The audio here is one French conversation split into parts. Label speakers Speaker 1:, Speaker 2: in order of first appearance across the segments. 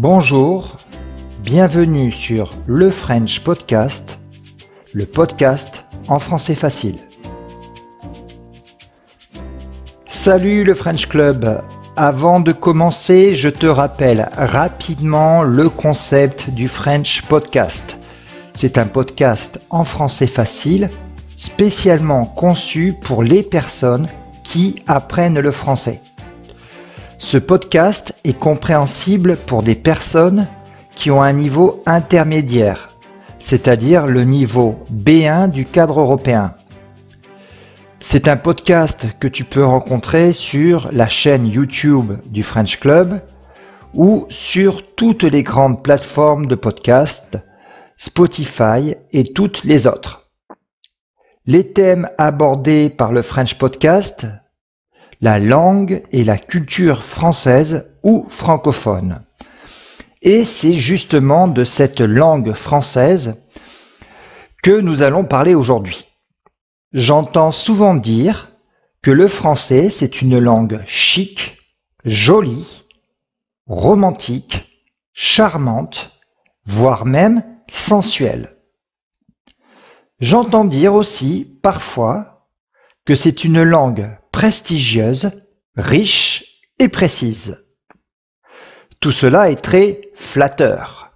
Speaker 1: Bonjour, bienvenue sur le French Podcast, le podcast en français facile. Salut le French Club. Avant de commencer, je te rappelle rapidement le concept du French Podcast. C'est un podcast en français facile, spécialement conçu pour les personnes qui apprennent le français. Ce podcast est compréhensible pour des personnes qui ont un niveau intermédiaire, c'est-à-dire le niveau B1 du cadre européen. C'est un podcast que tu peux rencontrer sur la chaîne YouTube du French Club ou sur toutes les grandes plateformes de podcast, Spotify et toutes les autres. Les thèmes abordés par le French Podcast la langue et la culture française ou francophone. Et c'est justement de cette langue française que nous allons parler aujourd'hui. J'entends souvent dire que le français, c'est une langue chic, jolie, romantique, charmante, voire même sensuelle. J'entends dire aussi, parfois, que c'est une langue prestigieuse, riche et précise. Tout cela est très flatteur.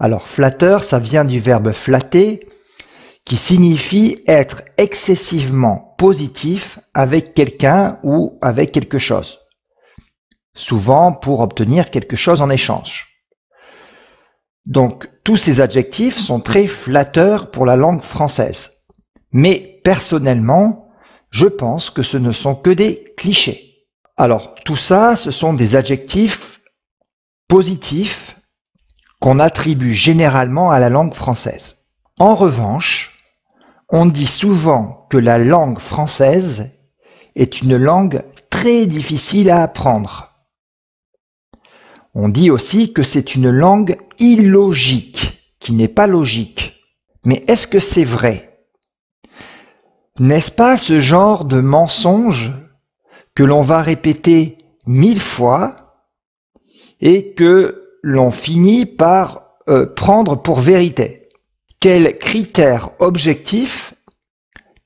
Speaker 1: Alors flatteur, ça vient du verbe flatter, qui signifie être excessivement positif avec quelqu'un ou avec quelque chose. Souvent pour obtenir quelque chose en échange. Donc tous ces adjectifs sont très flatteurs pour la langue française. Mais personnellement, je pense que ce ne sont que des clichés. Alors, tout ça, ce sont des adjectifs positifs qu'on attribue généralement à la langue française. En revanche, on dit souvent que la langue française est une langue très difficile à apprendre. On dit aussi que c'est une langue illogique, qui n'est pas logique. Mais est-ce que c'est vrai n'est-ce pas ce genre de mensonge que l'on va répéter mille fois et que l'on finit par euh, prendre pour vérité? Quels critères objectifs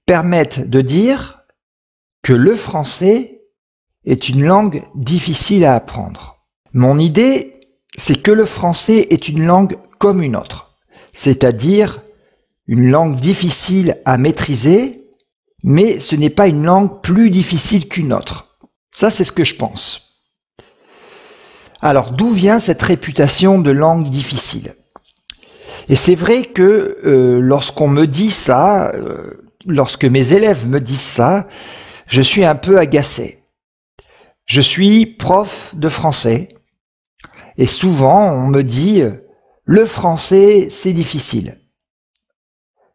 Speaker 1: permettent de dire que le français est une langue difficile à apprendre? Mon idée, c'est que le français est une langue comme une autre, c'est-à-dire une langue difficile à maîtriser mais ce n'est pas une langue plus difficile qu'une autre. Ça, c'est ce que je pense. Alors, d'où vient cette réputation de langue difficile? Et c'est vrai que euh, lorsqu'on me dit ça, euh, lorsque mes élèves me disent ça, je suis un peu agacé. Je suis prof de français et souvent on me dit le français c'est difficile.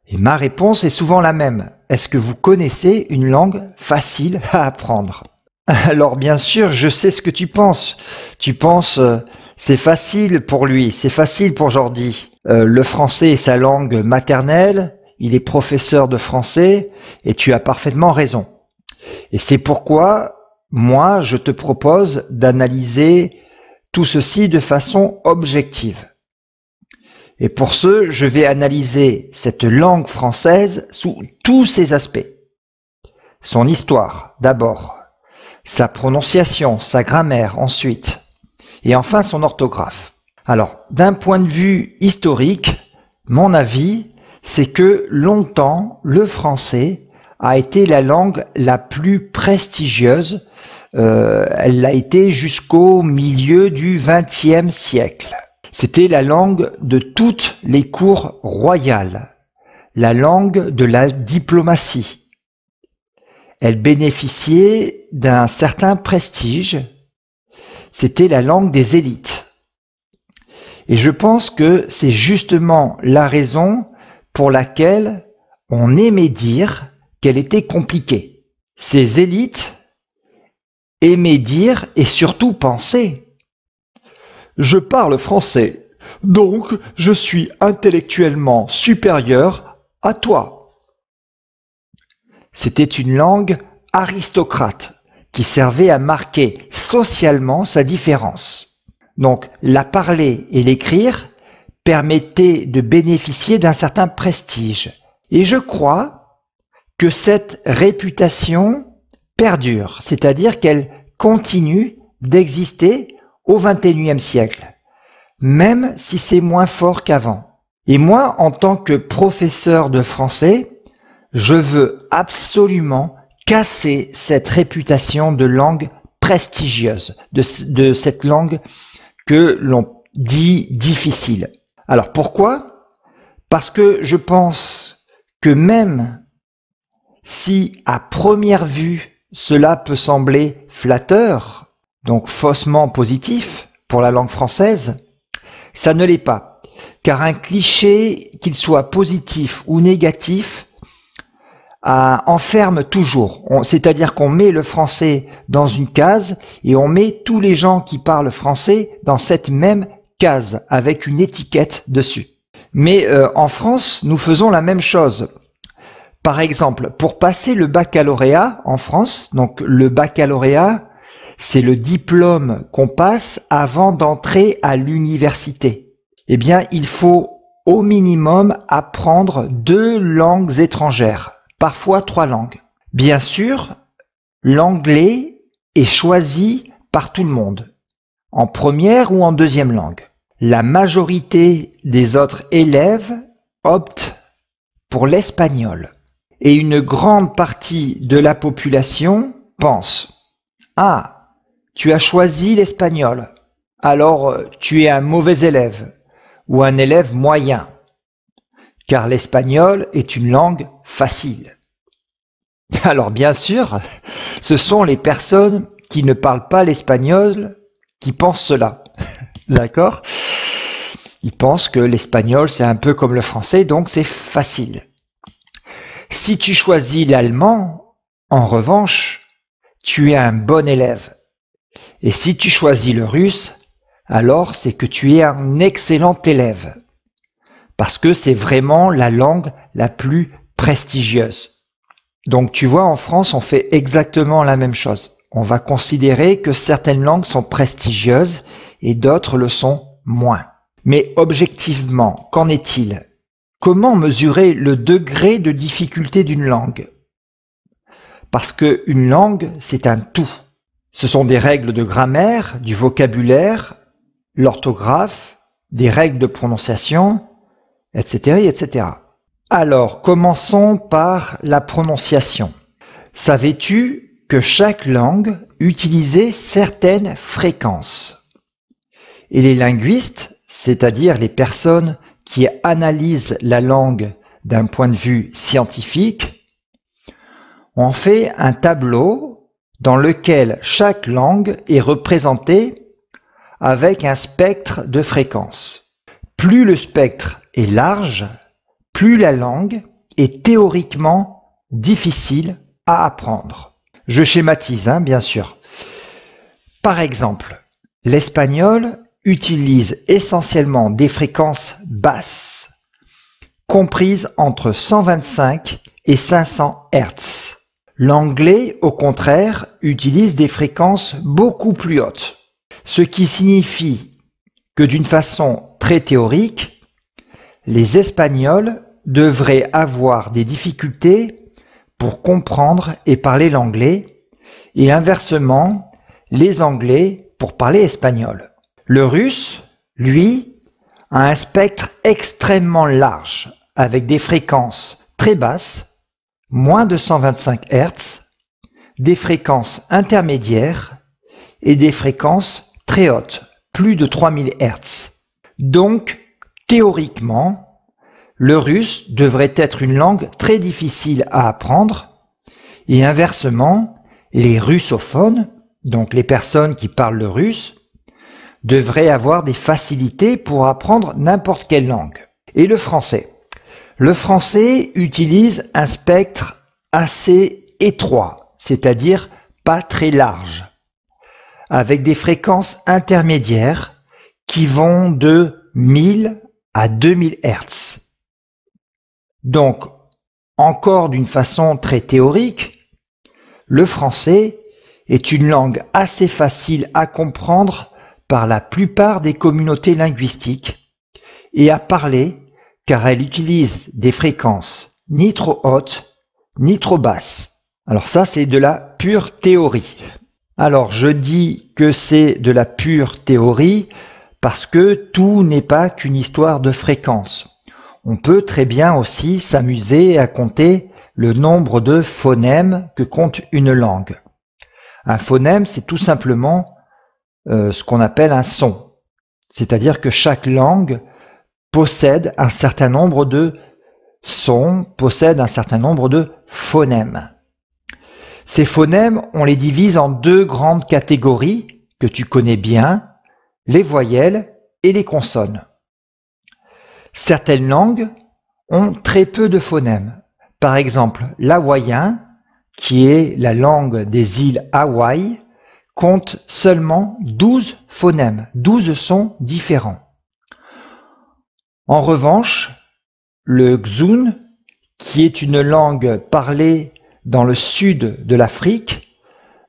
Speaker 1: Et ma réponse est souvent la même. Est-ce que vous connaissez une langue facile à apprendre? Alors bien sûr, je sais ce que tu penses. Tu penses euh, c'est facile pour lui, c'est facile pour Jordi. Euh, le français est sa langue maternelle, il est professeur de français et tu as parfaitement raison. Et c'est pourquoi moi je te propose d'analyser tout ceci de façon objective. Et pour ce, je vais analyser cette langue française sous tous ses aspects. Son histoire, d'abord. Sa prononciation, sa grammaire, ensuite. Et enfin son orthographe. Alors, d'un point de vue historique, mon avis, c'est que longtemps, le français a été la langue la plus prestigieuse. Euh, elle l'a été jusqu'au milieu du XXe siècle. C'était la langue de toutes les cours royales, la langue de la diplomatie. Elle bénéficiait d'un certain prestige. C'était la langue des élites. Et je pense que c'est justement la raison pour laquelle on aimait dire qu'elle était compliquée. Ces élites aimaient dire et surtout penser je parle français, donc je suis intellectuellement supérieur à toi. C'était une langue aristocrate qui servait à marquer socialement sa différence. Donc la parler et l'écrire permettaient de bénéficier d'un certain prestige. Et je crois que cette réputation perdure, c'est-à-dire qu'elle continue d'exister au XXIe siècle, même si c'est moins fort qu'avant. Et moi, en tant que professeur de français, je veux absolument casser cette réputation de langue prestigieuse, de, de cette langue que l'on dit difficile. Alors pourquoi? Parce que je pense que même si à première vue cela peut sembler flatteur, donc faussement positif pour la langue française, ça ne l'est pas. Car un cliché, qu'il soit positif ou négatif, enferme toujours. C'est-à-dire qu'on met le français dans une case et on met tous les gens qui parlent français dans cette même case avec une étiquette dessus. Mais euh, en France, nous faisons la même chose. Par exemple, pour passer le baccalauréat en France, donc le baccalauréat, c'est le diplôme qu'on passe avant d'entrer à l'université. Eh bien, il faut au minimum apprendre deux langues étrangères parfois trois langues. Bien sûr, l'anglais est choisi par tout le monde, en première ou en deuxième langue. La majorité des autres élèves optent pour l'espagnol. Et une grande partie de la population pense Ah, tu as choisi l'espagnol, alors euh, tu es un mauvais élève ou un élève moyen car l'espagnol est une langue facile. Alors bien sûr, ce sont les personnes qui ne parlent pas l'espagnol qui pensent cela. D'accord? Ils pensent que l'espagnol c'est un peu comme le français, donc c'est facile. Si tu choisis l'allemand, en revanche, tu es un bon élève. Et si tu choisis le russe, alors c'est que tu es un excellent élève parce que c'est vraiment la langue la plus prestigieuse. Donc tu vois, en France, on fait exactement la même chose. On va considérer que certaines langues sont prestigieuses et d'autres le sont moins. Mais objectivement, qu'en est-il? Comment mesurer le degré de difficulté d'une langue? Parce que une langue, c'est un tout. Ce sont des règles de grammaire, du vocabulaire, l'orthographe, des règles de prononciation, etc., etc. Alors, commençons par la prononciation. Savais-tu que chaque langue utilisait certaines fréquences? Et les linguistes, c'est-à-dire les personnes qui analysent la langue d'un point de vue scientifique, ont fait un tableau dans lequel chaque langue est représentée avec un spectre de fréquences. Plus le spectre est large, plus la langue est théoriquement difficile à apprendre. Je schématise, hein, bien sûr. Par exemple, l'espagnol utilise essentiellement des fréquences basses, comprises entre 125 et 500 Hz. L'anglais, au contraire, utilise des fréquences beaucoup plus hautes, ce qui signifie que d'une façon très théorique, les Espagnols devraient avoir des difficultés pour comprendre et parler l'anglais, et inversement, les Anglais pour parler espagnol. Le russe, lui, a un spectre extrêmement large, avec des fréquences très basses, moins de 125 Hz, des fréquences intermédiaires et des fréquences très hautes, plus de 3000 Hz. Donc, Théoriquement, le russe devrait être une langue très difficile à apprendre et inversement, les russophones, donc les personnes qui parlent le russe, devraient avoir des facilités pour apprendre n'importe quelle langue. Et le français Le français utilise un spectre assez étroit, c'est-à-dire pas très large, avec des fréquences intermédiaires qui vont de 1000 à 2000 Hz. Donc, encore d'une façon très théorique, le français est une langue assez facile à comprendre par la plupart des communautés linguistiques et à parler car elle utilise des fréquences ni trop hautes ni trop basses. Alors ça, c'est de la pure théorie. Alors je dis que c'est de la pure théorie parce que tout n'est pas qu'une histoire de fréquences. On peut très bien aussi s'amuser à compter le nombre de phonèmes que compte une langue. Un phonème, c'est tout simplement euh, ce qu'on appelle un son. C'est-à-dire que chaque langue possède un certain nombre de sons, possède un certain nombre de phonèmes. Ces phonèmes, on les divise en deux grandes catégories que tu connais bien, les voyelles et les consonnes. Certaines langues ont très peu de phonèmes. Par exemple, l'hawaïen, qui est la langue des îles Hawaï, compte seulement 12 phonèmes, 12 sons différents. En revanche, le Xun, qui est une langue parlée dans le sud de l'Afrique,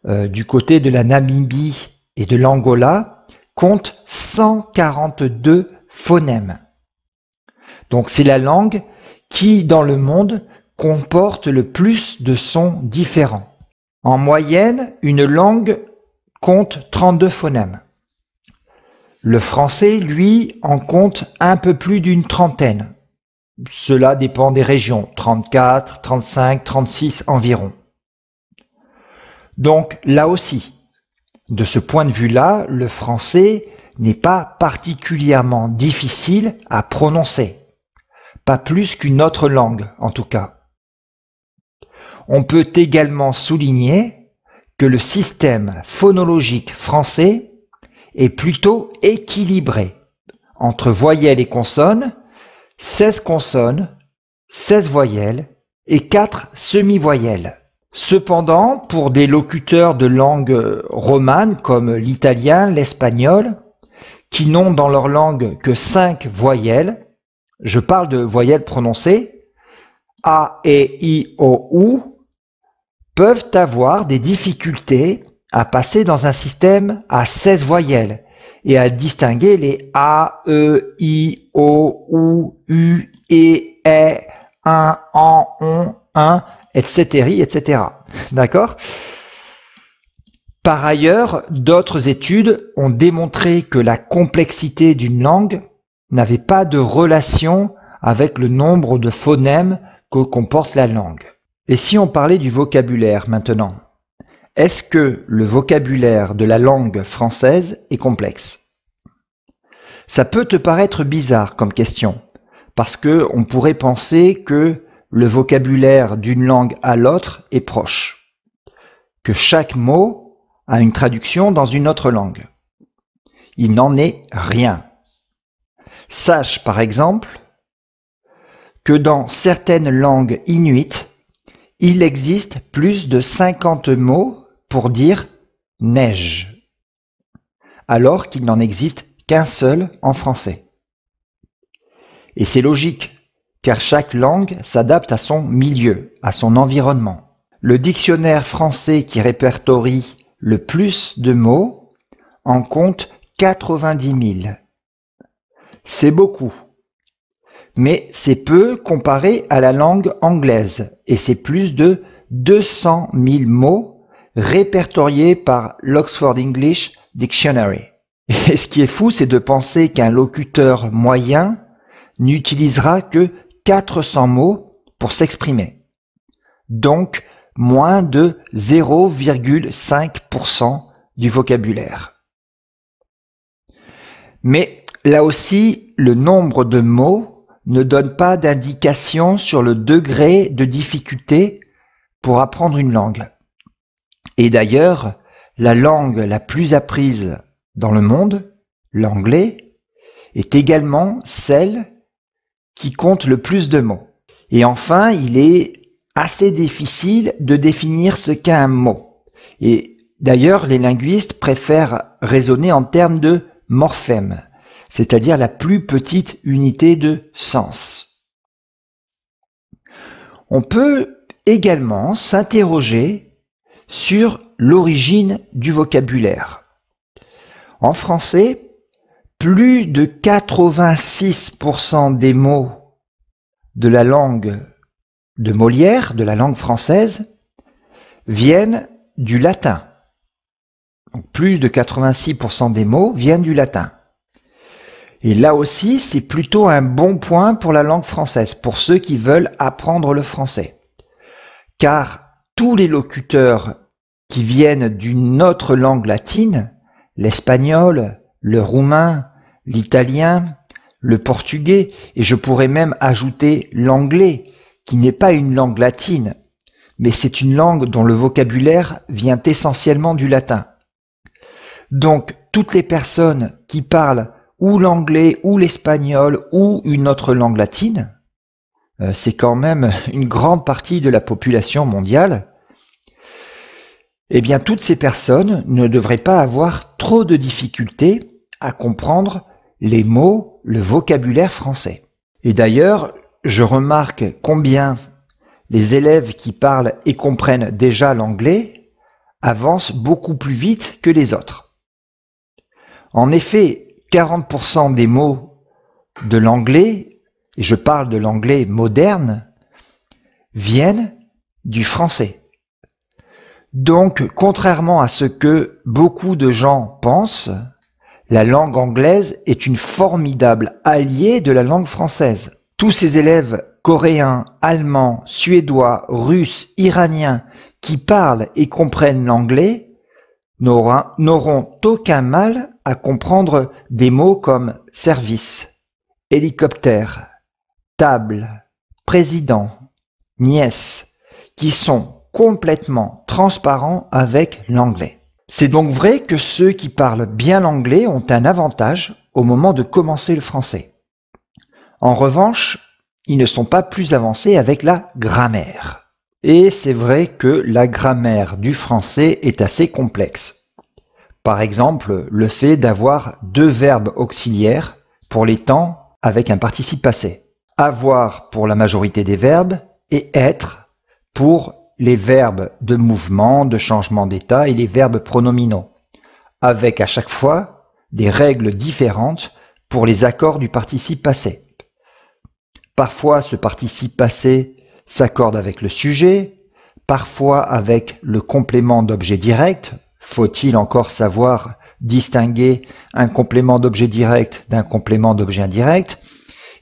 Speaker 1: euh, du côté de la Namibie et de l'Angola, compte 142 phonèmes. Donc c'est la langue qui, dans le monde, comporte le plus de sons différents. En moyenne, une langue compte 32 phonèmes. Le français, lui, en compte un peu plus d'une trentaine. Cela dépend des régions, 34, 35, 36 environ. Donc là aussi, de ce point de vue-là, le français n'est pas particulièrement difficile à prononcer. Pas plus qu'une autre langue, en tout cas. On peut également souligner que le système phonologique français est plutôt équilibré entre voyelles et consonnes 16 consonnes, 16 voyelles et 4 semi-voyelles. Cependant, pour des locuteurs de langue romane comme l'italien, l'espagnol, qui n'ont dans leur langue que 5 voyelles, je parle de voyelles prononcées, A, E, I, O, U, peuvent avoir des difficultés à passer dans un système à 16 voyelles et à distinguer les A, E, I, O, U, U, E, E, un, en, on, un, etc., etc. D'accord? Par ailleurs, d'autres études ont démontré que la complexité d'une langue n'avait pas de relation avec le nombre de phonèmes que comporte la langue. Et si on parlait du vocabulaire maintenant? Est-ce que le vocabulaire de la langue française est complexe? Ça peut te paraître bizarre comme question, parce que on pourrait penser que le vocabulaire d'une langue à l'autre est proche, que chaque mot a une traduction dans une autre langue. Il n'en est rien. Sache par exemple que dans certaines langues inuites, il existe plus de 50 mots pour dire neige, alors qu'il n'en existe qu'un seul en français. Et c'est logique, car chaque langue s'adapte à son milieu, à son environnement. Le dictionnaire français qui répertorie le plus de mots en compte 90 000. C'est beaucoup. Mais c'est peu comparé à la langue anglaise, et c'est plus de 200 000 mots répertorié par l'Oxford English Dictionary. Et ce qui est fou, c'est de penser qu'un locuteur moyen n'utilisera que 400 mots pour s'exprimer. Donc, moins de 0,5% du vocabulaire. Mais là aussi, le nombre de mots ne donne pas d'indication sur le degré de difficulté pour apprendre une langue. Et d'ailleurs, la langue la plus apprise dans le monde, l'anglais, est également celle qui compte le plus de mots. Et enfin, il est assez difficile de définir ce qu'est un mot. Et d'ailleurs, les linguistes préfèrent raisonner en termes de morphème, c'est-à-dire la plus petite unité de sens. On peut également s'interroger sur l'origine du vocabulaire. En français, plus de 86% des mots de la langue de Molière, de la langue française, viennent du latin. plus de 86% des mots viennent du latin. Et là aussi, c'est plutôt un bon point pour la langue française, pour ceux qui veulent apprendre le français. Car tous les locuteurs qui viennent d'une autre langue latine, l'espagnol, le roumain, l'italien, le portugais, et je pourrais même ajouter l'anglais, qui n'est pas une langue latine, mais c'est une langue dont le vocabulaire vient essentiellement du latin. Donc, toutes les personnes qui parlent ou l'anglais ou l'espagnol ou une autre langue latine, c'est quand même une grande partie de la population mondiale, eh bien toutes ces personnes ne devraient pas avoir trop de difficultés à comprendre les mots, le vocabulaire français. Et d'ailleurs, je remarque combien les élèves qui parlent et comprennent déjà l'anglais avancent beaucoup plus vite que les autres. En effet, 40% des mots de l'anglais, et je parle de l'anglais moderne, viennent du français. Donc, contrairement à ce que beaucoup de gens pensent, la langue anglaise est une formidable alliée de la langue française. Tous ces élèves coréens, allemands, suédois, russes, iraniens qui parlent et comprennent l'anglais n'auront aucun mal à comprendre des mots comme service, hélicoptère, table, président, nièce, qui sont complètement transparents avec l'anglais. C'est donc vrai que ceux qui parlent bien l'anglais ont un avantage au moment de commencer le français. En revanche, ils ne sont pas plus avancés avec la grammaire. Et c'est vrai que la grammaire du français est assez complexe. Par exemple, le fait d'avoir deux verbes auxiliaires pour les temps avec un participe passé. Avoir pour la majorité des verbes et être pour les verbes de mouvement, de changement d'état et les verbes pronominaux, avec à chaque fois des règles différentes pour les accords du participe passé. Parfois, ce participe passé s'accorde avec le sujet, parfois avec le complément d'objet direct. Faut-il encore savoir distinguer un complément d'objet direct d'un complément d'objet indirect?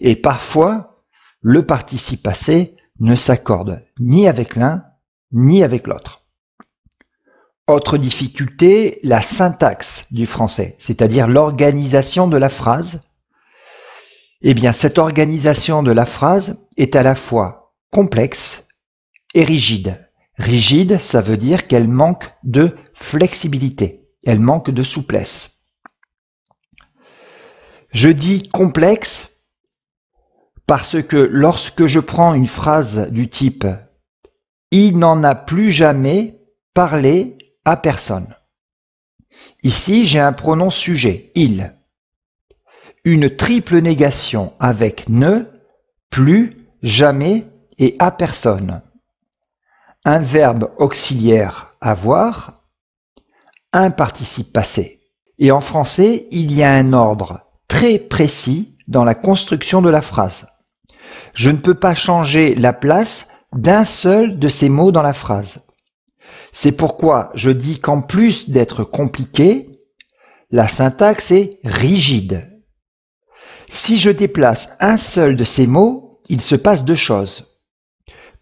Speaker 1: Et parfois, le participe passé ne s'accorde ni avec l'un ni avec l'autre. Autre difficulté, la syntaxe du français, c'est-à-dire l'organisation de la phrase. Eh bien, cette organisation de la phrase est à la fois complexe et rigide. Rigide, ça veut dire qu'elle manque de flexibilité, elle manque de souplesse. Je dis complexe parce que lorsque je prends une phrase du type il n'en a plus jamais parlé à personne. Ici, j'ai un pronom sujet, il. Une triple négation avec ne, plus, jamais et à personne. Un verbe auxiliaire avoir, un participe passé. Et en français, il y a un ordre très précis dans la construction de la phrase. Je ne peux pas changer la place d'un seul de ces mots dans la phrase. C'est pourquoi je dis qu'en plus d'être compliqué, la syntaxe est rigide. Si je déplace un seul de ces mots, il se passe deux choses.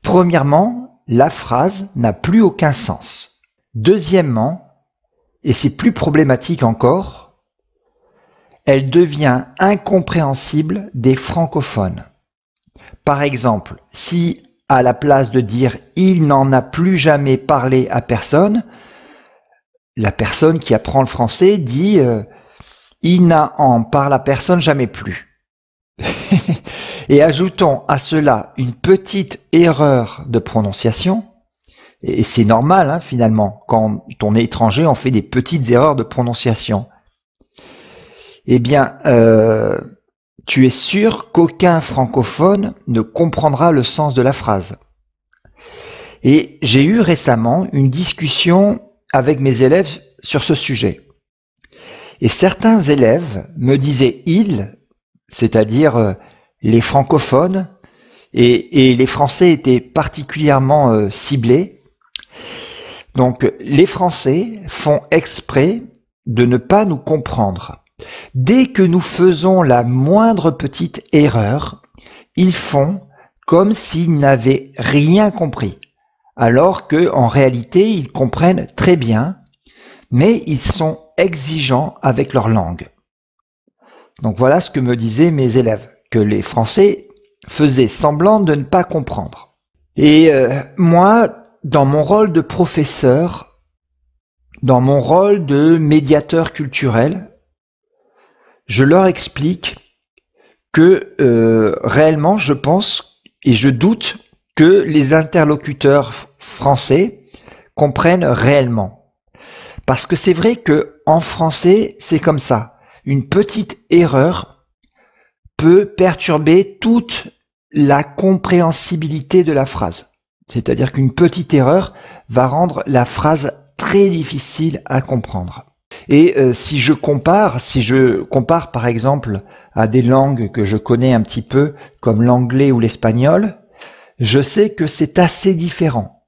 Speaker 1: Premièrement, la phrase n'a plus aucun sens. Deuxièmement, et c'est plus problématique encore, elle devient incompréhensible des francophones. Par exemple, si à la place de dire il n'en a plus jamais parlé à personne, la personne qui apprend le français dit euh, il n'a en parle à personne jamais plus. et ajoutons à cela une petite erreur de prononciation, et c'est normal hein, finalement, quand on est étranger, on fait des petites erreurs de prononciation. Eh bien, euh, tu es sûr qu'aucun francophone ne comprendra le sens de la phrase. Et j'ai eu récemment une discussion avec mes élèves sur ce sujet. Et certains élèves me disaient ils, c'est-à-dire euh, les francophones, et, les Français étaient particulièrement euh, ciblés. Donc les Français font exprès de ne pas nous comprendre. Dès que nous faisons la moindre petite erreur, ils font comme s'ils n'avaient rien compris, alors que en réalité ils comprennent très bien, mais ils sont exigeants avec leur langue. Donc voilà ce que me disaient mes élèves, que les Français faisaient semblant de ne pas comprendre. Et euh, moi, dans mon rôle de professeur, dans mon rôle de médiateur culturel, je leur explique que euh, réellement, je pense et je doute que les interlocuteurs français comprennent réellement. Parce que c'est vrai que en français, c'est comme ça. Une petite erreur peut perturber toute la compréhensibilité de la phrase. C'est-à-dire qu'une petite erreur va rendre la phrase très difficile à comprendre. Et euh, si je compare, si je compare par exemple à des langues que je connais un petit peu, comme l'anglais ou l'espagnol, je sais que c'est assez différent.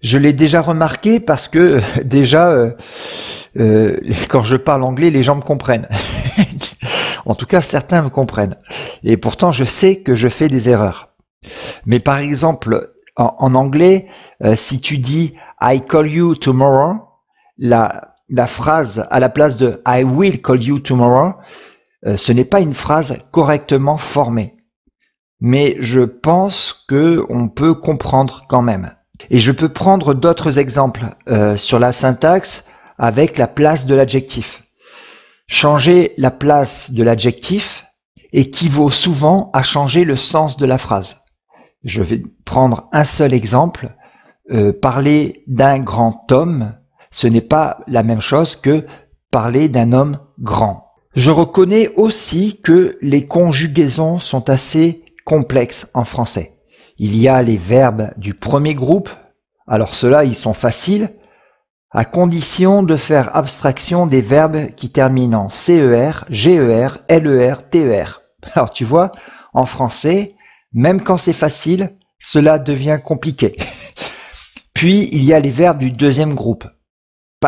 Speaker 1: Je l'ai déjà remarqué parce que déjà, euh, euh, quand je parle anglais, les gens me comprennent. en tout cas, certains me comprennent. Et pourtant, je sais que je fais des erreurs. Mais par exemple, en, anglais, si tu dis I call you tomorrow, la, la phrase à la place de I will call you tomorrow, euh, ce n'est pas une phrase correctement formée. Mais je pense que on peut comprendre quand même. Et je peux prendre d'autres exemples euh, sur la syntaxe avec la place de l'adjectif. Changer la place de l'adjectif équivaut souvent à changer le sens de la phrase. Je vais prendre un seul exemple. Euh, parler d'un grand homme ce n'est pas la même chose que parler d'un homme grand. Je reconnais aussi que les conjugaisons sont assez complexes en français. Il y a les verbes du premier groupe, alors ceux-là ils sont faciles, à condition de faire abstraction des verbes qui terminent en CER, GER, LER, TER. Alors tu vois, en français, même quand c'est facile, cela devient compliqué. Puis il y a les verbes du deuxième groupe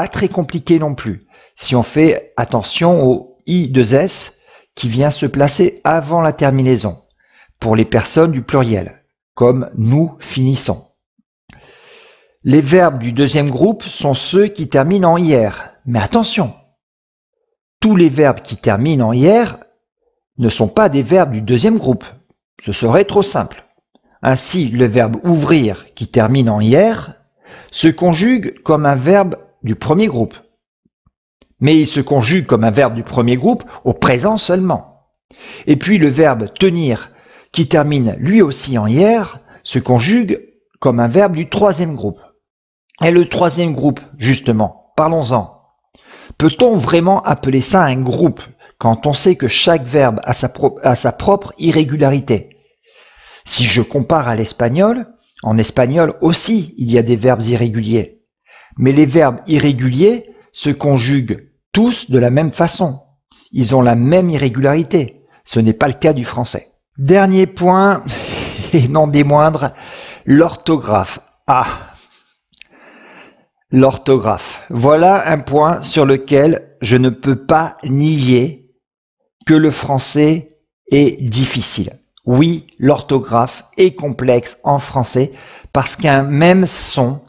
Speaker 1: très compliqué non plus. Si on fait attention au I2S qui vient se placer avant la terminaison pour les personnes du pluriel, comme nous finissons. Les verbes du deuxième groupe sont ceux qui terminent en hier. Mais attention, tous les verbes qui terminent en hier ne sont pas des verbes du deuxième groupe. Ce serait trop simple. Ainsi, le verbe ouvrir qui termine en hier se conjugue comme un verbe du premier groupe. Mais il se conjugue comme un verbe du premier groupe au présent seulement. Et puis le verbe tenir, qui termine lui aussi en hier, se conjugue comme un verbe du troisième groupe. Et le troisième groupe, justement, parlons-en. Peut-on vraiment appeler ça un groupe quand on sait que chaque verbe a sa, a sa propre irrégularité? Si je compare à l'espagnol, en espagnol aussi il y a des verbes irréguliers. Mais les verbes irréguliers se conjuguent tous de la même façon. Ils ont la même irrégularité. Ce n'est pas le cas du français. Dernier point, et non des moindres, l'orthographe. Ah, l'orthographe. Voilà un point sur lequel je ne peux pas nier que le français est difficile. Oui, l'orthographe est complexe en français parce qu'un même son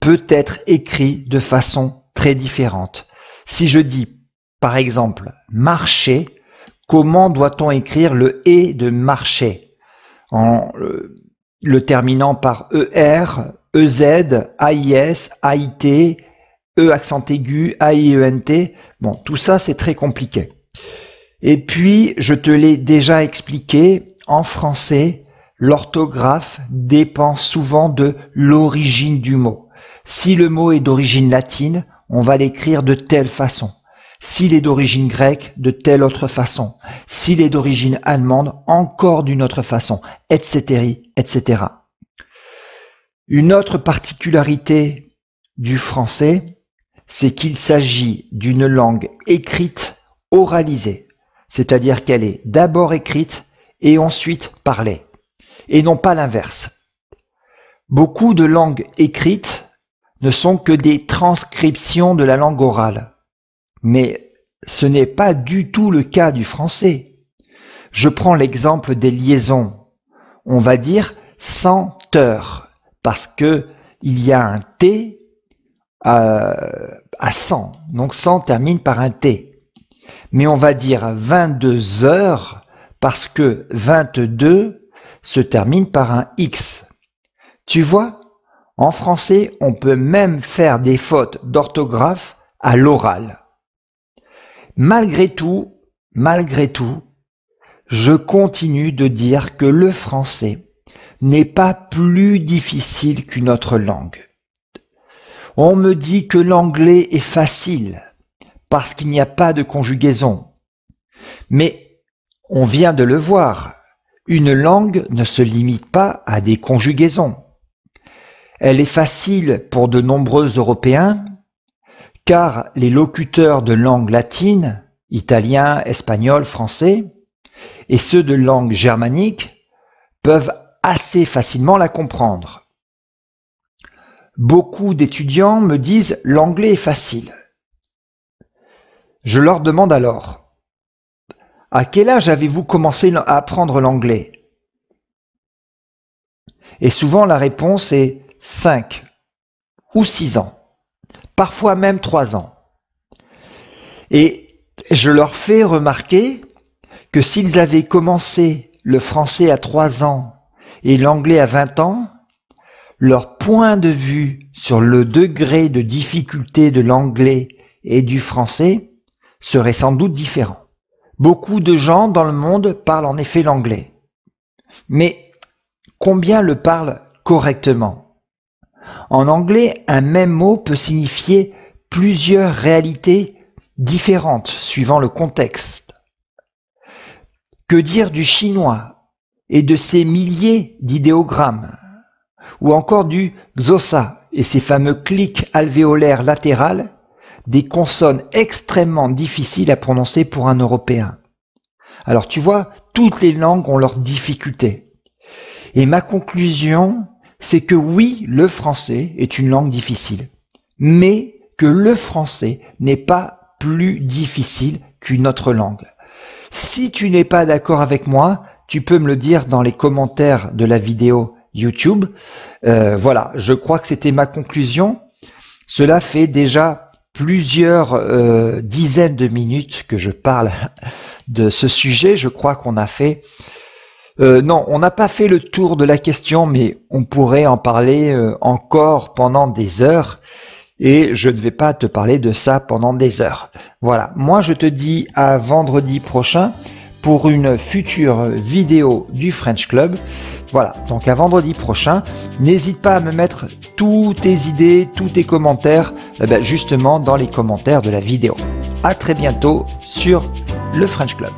Speaker 1: peut être écrit de façon très différente. Si je dis, par exemple, marcher, comment doit-on écrire le et de marcher en le, terminant par ER, EZ, AIS, AIT, E accent aigu, AIENT. Bon, tout ça, c'est très compliqué. Et puis, je te l'ai déjà expliqué, en français, l'orthographe dépend souvent de l'origine du mot. Si le mot est d'origine latine, on va l'écrire de telle façon. S'il est d'origine grecque, de telle autre façon. S'il est d'origine allemande, encore d'une autre façon, etc., etc. Une autre particularité du français, c'est qu'il s'agit d'une langue écrite oralisée, c'est-à-dire qu'elle est d'abord écrite et ensuite parlée, et non pas l'inverse. Beaucoup de langues écrites ne sont que des transcriptions de la langue orale. Mais ce n'est pas du tout le cas du français. Je prends l'exemple des liaisons. On va dire senteur parce que il y a un T à, à 100. Donc 100 termine par un T. Mais on va dire 22 heures parce que 22 se termine par un X. Tu vois, en français, on peut même faire des fautes d'orthographe à l'oral. Malgré tout, malgré tout, je continue de dire que le français n'est pas plus difficile qu'une autre langue. On me dit que l'anglais est facile parce qu'il n'y a pas de conjugaison. Mais on vient de le voir, une langue ne se limite pas à des conjugaisons. Elle est facile pour de nombreux Européens car les locuteurs de langue latine, italien, espagnol, français, et ceux de langue germanique peuvent assez facilement la comprendre. Beaucoup d'étudiants me disent l'anglais est facile. Je leur demande alors, à quel âge avez-vous commencé à apprendre l'anglais? Et souvent la réponse est 5 ou 6 ans parfois même trois ans. Et je leur fais remarquer que s'ils avaient commencé le français à trois ans et l'anglais à 20 ans, leur point de vue sur le degré de difficulté de l'anglais et du français serait sans doute différent. Beaucoup de gens dans le monde parlent en effet l'anglais. Mais combien le parlent correctement? En anglais, un même mot peut signifier plusieurs réalités différentes suivant le contexte. Que dire du chinois et de ses milliers d'idéogrammes? Ou encore du xosa et ses fameux clics alvéolaires latérales, des consonnes extrêmement difficiles à prononcer pour un Européen. Alors tu vois, toutes les langues ont leurs difficultés. Et ma conclusion, c'est que oui, le français est une langue difficile, mais que le français n'est pas plus difficile qu'une autre langue. Si tu n'es pas d'accord avec moi, tu peux me le dire dans les commentaires de la vidéo YouTube. Euh, voilà, je crois que c'était ma conclusion. Cela fait déjà plusieurs euh, dizaines de minutes que je parle de ce sujet. Je crois qu'on a fait euh, non, on n'a pas fait le tour de la question, mais on pourrait en parler euh, encore pendant des heures. Et je ne vais pas te parler de ça pendant des heures. Voilà, moi je te dis à vendredi prochain pour une future vidéo du French Club. Voilà, donc à vendredi prochain. N'hésite pas à me mettre toutes tes idées, tous tes commentaires, eh ben, justement dans les commentaires de la vidéo. À très bientôt sur le French Club.